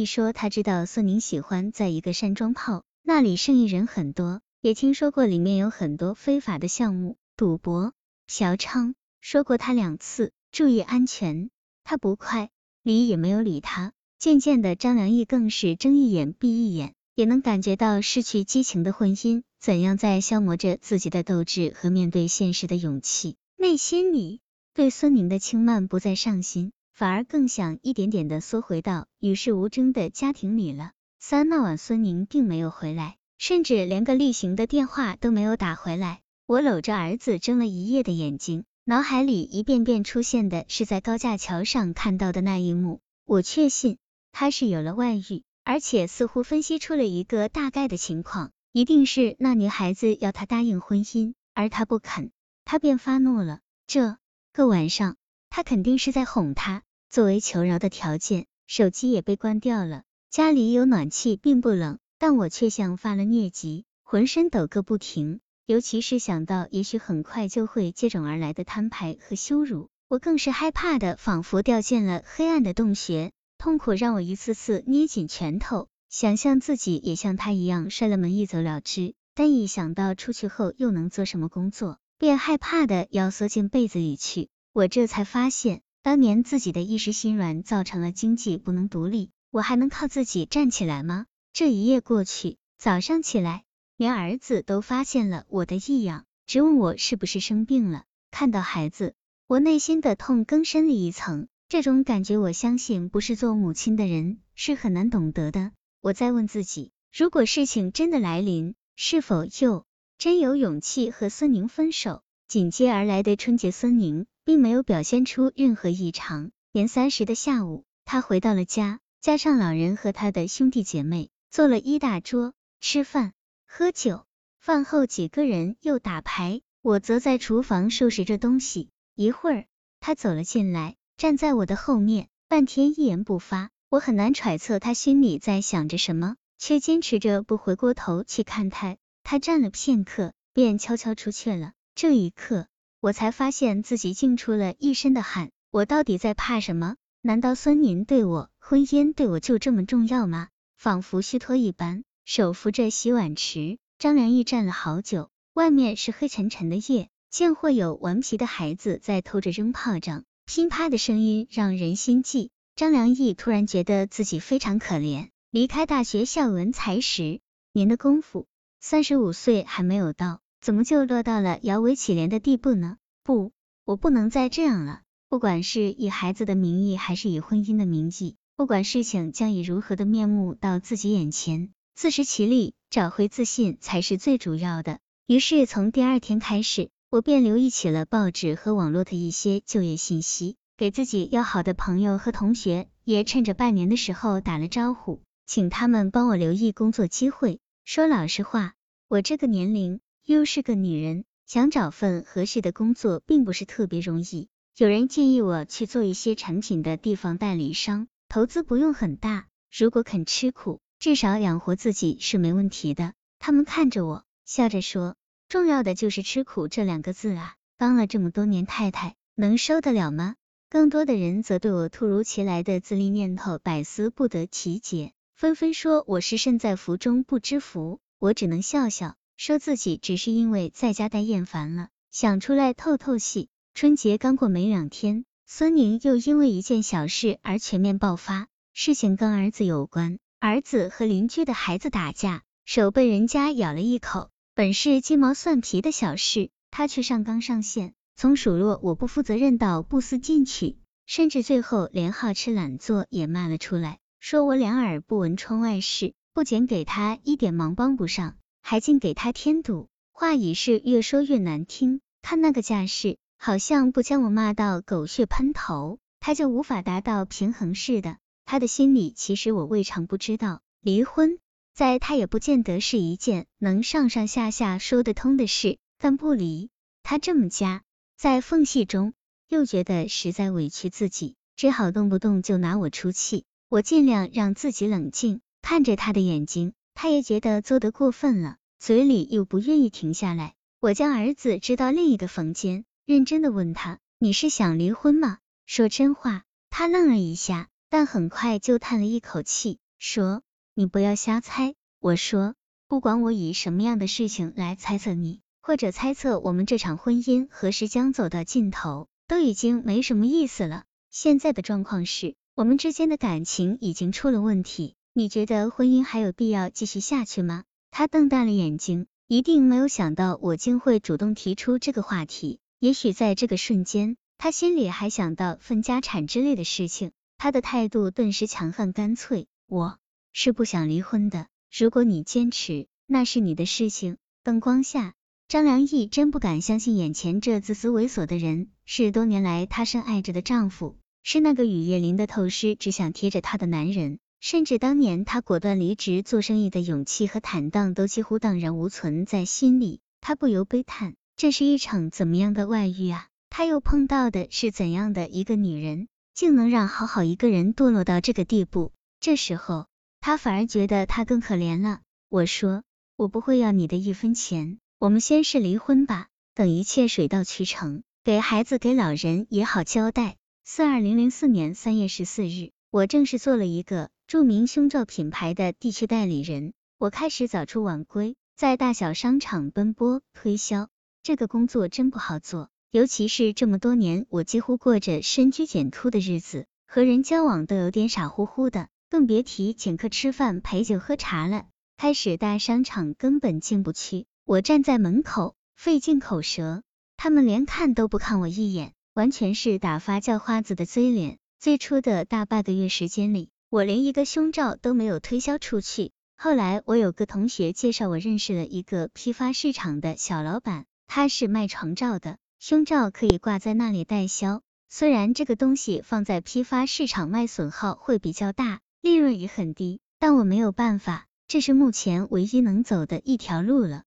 一说他知道孙宁喜欢在一个山庄泡，那里生意人很多，也听说过里面有很多非法的项目，赌博、嫖娼，说过他两次，注意安全。他不快，李也没有理他。渐渐的，张良义更是睁一眼闭一眼，也能感觉到失去激情的婚姻怎样在消磨着自己的斗志和面对现实的勇气。内心里对孙宁的轻慢不再上心，反而更想一点点的缩回到与世无争的家庭里了。三那晚，孙宁并没有回来，甚至连个例行的电话都没有打回来。我搂着儿子睁了一夜的眼睛，脑海里一遍遍出现的是在高架桥上看到的那一幕。我确信。他是有了外遇，而且似乎分析出了一个大概的情况，一定是那女孩子要他答应婚姻，而他不肯，他便发怒了。这个晚上，他肯定是在哄她。作为求饶的条件，手机也被关掉了。家里有暖气，并不冷，但我却像发了疟疾，浑身抖个不停。尤其是想到也许很快就会接踵而来的摊牌和羞辱，我更是害怕的，仿佛掉进了黑暗的洞穴。痛苦让我一次次捏紧拳头，想象自己也像他一样摔了门一走了之。但一想到出去后又能做什么工作，便害怕的要缩进被子里去。我这才发现，当年自己的一时心软，造成了经济不能独立。我还能靠自己站起来吗？这一夜过去，早上起来，连儿子都发现了我的异样，直问我是不是生病了。看到孩子，我内心的痛更深了一层。这种感觉，我相信不是做母亲的人是很难懂得的。我在问自己，如果事情真的来临，是否又真有勇气和孙宁分手？紧接而来的春节，孙宁并没有表现出任何异常。年三十的下午，他回到了家，加上老人和他的兄弟姐妹做了一大桌吃饭喝酒。饭后几个人又打牌，我则在厨房收拾着东西。一会儿，他走了进来。站在我的后面，半天一言不发，我很难揣测他心里在想着什么，却坚持着不回过头去看他。他站了片刻，便悄悄出去了。这一刻，我才发现自己竟出了一身的汗。我到底在怕什么？难道孙宁对我，婚姻对我就这么重要吗？仿佛虚脱一般，手扶着洗碗池，张良义站了好久。外面是黑沉沉的夜，竟会有顽皮的孩子在偷着扔炮仗。噼啪的声音让人心悸。张良义突然觉得自己非常可怜。离开大学校文才十年的功夫，三十五岁还没有到，怎么就落到了摇尾乞怜的地步呢？不，我不能再这样了。不管是以孩子的名义，还是以婚姻的名义，不管事情将以如何的面目到自己眼前，自食其力，找回自信才是最主要的。于是从第二天开始。我便留意起了报纸和网络的一些就业信息，给自己要好的朋友和同学也趁着拜年的时候打了招呼，请他们帮我留意工作机会。说老实话，我这个年龄又是个女人，想找份合适的工作并不是特别容易。有人建议我去做一些产品的地方代理商，投资不用很大，如果肯吃苦，至少养活自己是没问题的。他们看着我，笑着说。重要的就是吃苦这两个字啊！当了这么多年太太，能受得了吗？更多的人则对我突如其来的自立念头百思不得其解，纷纷说我是身在福中不知福。我只能笑笑，说自己只是因为在家待厌烦了，想出来透透气。春节刚过没两天，孙宁又因为一件小事而全面爆发。事情跟儿子有关，儿子和邻居的孩子打架，手被人家咬了一口。本是鸡毛蒜皮的小事，他却上纲上线，从数落我不负责任到不思进取，甚至最后连好吃懒做也骂了出来，说我两耳不闻窗外事，不仅给他一点忙帮不上，还尽给他添堵。话已是越说越难听，看那个架势，好像不将我骂到狗血喷头，他就无法达到平衡似的。他的心里其实我未尝不知道，离婚。在他也不见得是一件能上上下下说得通的事，但不离他这么夹在缝隙中，又觉得实在委屈自己，只好动不动就拿我出气。我尽量让自己冷静，看着他的眼睛，他也觉得做得过分了，嘴里又不愿意停下来。我将儿子支到另一个房间，认真的问他：“你是想离婚吗？”说真话。他愣了一下，但很快就叹了一口气。说你不要瞎猜。我说不管我以什么样的事情来猜测你，或者猜测我们这场婚姻何时将走到尽头，都已经没什么意思了。现在的状况是我们之间的感情已经出了问题，你觉得婚姻还有必要继续下去吗？他瞪大了眼睛，一定没有想到我竟会主动提出这个话题。也许在这个瞬间，他心里还想到分家产之类的事情。他的态度顿时强悍干脆。我是不想离婚的，如果你坚持，那是你的事情。灯光下，张良义真不敢相信眼前这自私猥琐的人是多年来他深爱着的丈夫，是那个雨夜淋得透湿、只想贴着他的男人。甚至当年他果断离职做生意的勇气和坦荡都几乎荡然无存在心里，他不由悲叹，这是一场怎么样的外遇啊？他又碰到的是怎样的一个女人，竟能让好好一个人堕落到这个地步？这时候，他反而觉得他更可怜了。我说，我不会要你的一分钱，我们先是离婚吧，等一切水到渠成，给孩子给老人也好交代。四二零零四年三月十四日，我正式做了一个。著名胸罩品牌的地区代理人，我开始早出晚归，在大小商场奔波推销。这个工作真不好做，尤其是这么多年，我几乎过着深居简出的日子，和人交往都有点傻乎乎的，更别提请客吃饭、陪酒喝茶了。开始大商场根本进不去，我站在门口费尽口舌，他们连看都不看我一眼，完全是打发叫花子的嘴脸。最初的大半个月时间里。我连一个胸罩都没有推销出去。后来我有个同学介绍我认识了一个批发市场的小老板，他是卖床罩的，胸罩可以挂在那里代销。虽然这个东西放在批发市场卖损耗会比较大，利润也很低，但我没有办法，这是目前唯一能走的一条路了。